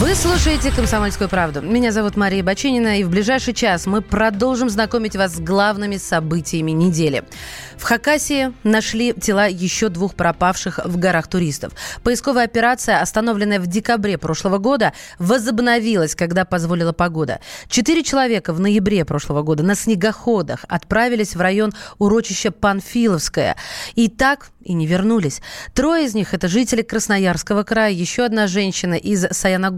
Вы слушаете «Комсомольскую правду». Меня зовут Мария Бачинина, и в ближайший час мы продолжим знакомить вас с главными событиями недели. В Хакасии нашли тела еще двух пропавших в горах туристов. Поисковая операция, остановленная в декабре прошлого года, возобновилась, когда позволила погода. Четыре человека в ноябре прошлого года на снегоходах отправились в район урочища Панфиловское. И так и не вернулись. Трое из них – это жители Красноярского края, еще одна женщина из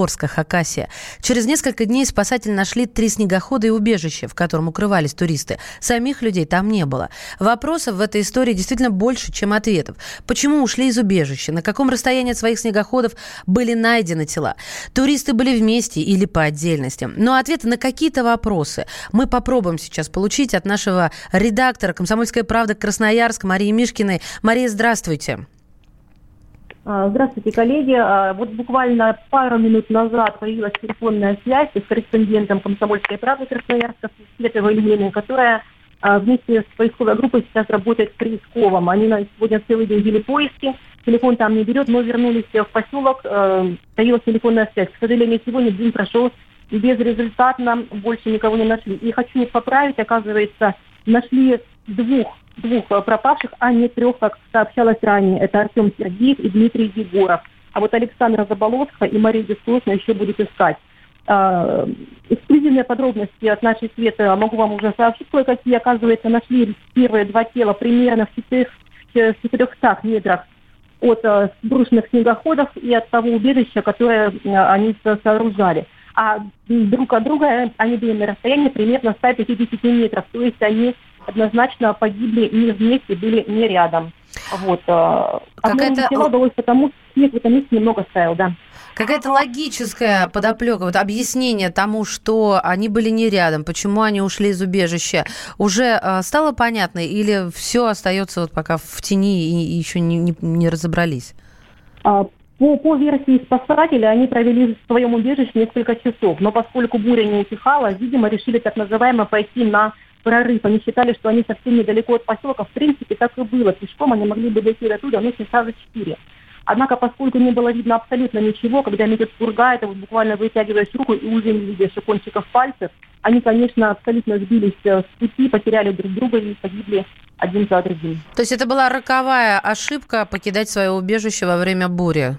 Саяногорска, Хакасия. Через несколько дней спасатели нашли три снегохода и убежище, в котором укрывались туристы. Самих людей там не было. Вопросов в этой истории действительно больше, чем ответов. Почему ушли из убежища? На каком расстоянии от своих снегоходов были найдены тела? Туристы были вместе или по отдельности? Но ответы на какие-то вопросы мы попробуем сейчас получить от нашего редактора «Комсомольская правда» Красноярск Марии Мишкиной. Мария, здравствуйте. А, здравствуйте, коллеги. А, вот буквально пару минут назад появилась телефонная связь с корреспондентом «Комсомольской правды» Красноярска Светловой Еленой, которая а, вместе с поисковой группой сейчас работает в Крисковом. Они на сегодня целый день вели поиски. Телефон там не берет, но вернулись в поселок. Появилась телефонная связь. К сожалению, сегодня день прошел безрезультатно, больше никого не нашли. И хочу поправить, оказывается, нашли двух двух э, пропавших, а не трех, как сообщалось ранее. Это Артем Сергеев и Дмитрий Егоров. А вот Александра Заболоцка и Мария Дискусна еще будут искать. Э, эксклюзивные подробности от нашей Светы могу вам уже сообщить кое-какие. Оказывается, нашли первые два тела примерно в 400 метрах от э, сброшенных снегоходов и от того убежища, которое э, они сооружали. А друг от друга они были на расстоянии примерно 150 метров. То есть они однозначно погибли не вместе, были не рядом. Вот. Э, Какая-то... Одно удалось потому, что снег в этом месте немного стоял, да. Какая-то логическая подоплека, вот объяснение тому, что они были не рядом, почему они ушли из убежища, уже э, стало понятно или все остается вот пока в тени и, и еще не, не, не разобрались? А, по, по версии спасателей, они провели в своем убежище несколько часов, но поскольку буря не утихала, видимо, решили так называемо пойти на прорыв. Они считали, что они совсем недалеко от поселка. В принципе, так и было. Пешком они могли бы дойти до туда, но часа за четыре. Однако, поскольку не было видно абсолютно ничего, когда метод пурга, это вот буквально вытягиваешь руку и уже не видишь кончиков пальцев, они, конечно, абсолютно сбились э, с пути, потеряли друг друга и погибли один за другим. То есть это была роковая ошибка покидать свое убежище во время бури?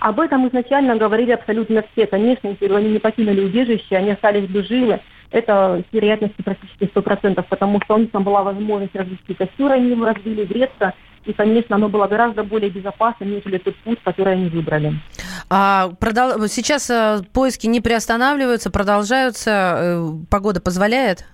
Об этом изначально говорили абсолютно все. Конечно, если бы они не покинули убежище, они остались бы живы, это с вероятностью практически 100%, потому что у них там была возможность развести костер, они его развили, греться, и, конечно, оно было гораздо более безопасно, нежели тот путь, который они выбрали. А, продол... Сейчас а, поиски не приостанавливаются, продолжаются, э, погода позволяет?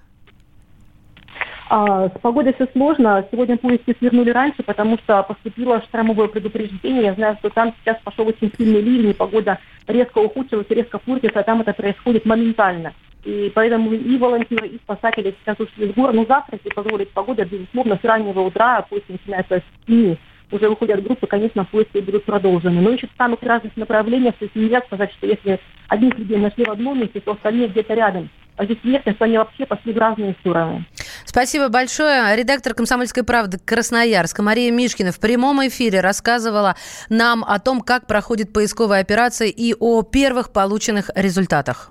А, с погодой все сложно. Сегодня поиски свернули раньше, потому что поступило штормовое предупреждение. Я знаю, что там сейчас пошел очень сильный ливень, погода резко ухудшилась, резко портится, а там это происходит моментально. И поэтому и волонтеры, и спасатели сейчас ушли с гор. Но завтра, если позволит погода, безусловно, с раннего утра, а поиск начинается с 7 уже выходят группы, конечно, поиски будут продолжены. Но ищут в самых разных направлениях, то есть нельзя сказать, что если одних людей нашли в одном месте, то остальные где-то рядом. А здесь вероятно, что они вообще пошли в разные стороны. Спасибо большое. Редактор «Комсомольской правды» Красноярска Мария Мишкина в прямом эфире рассказывала нам о том, как проходит поисковая операция и о первых полученных результатах.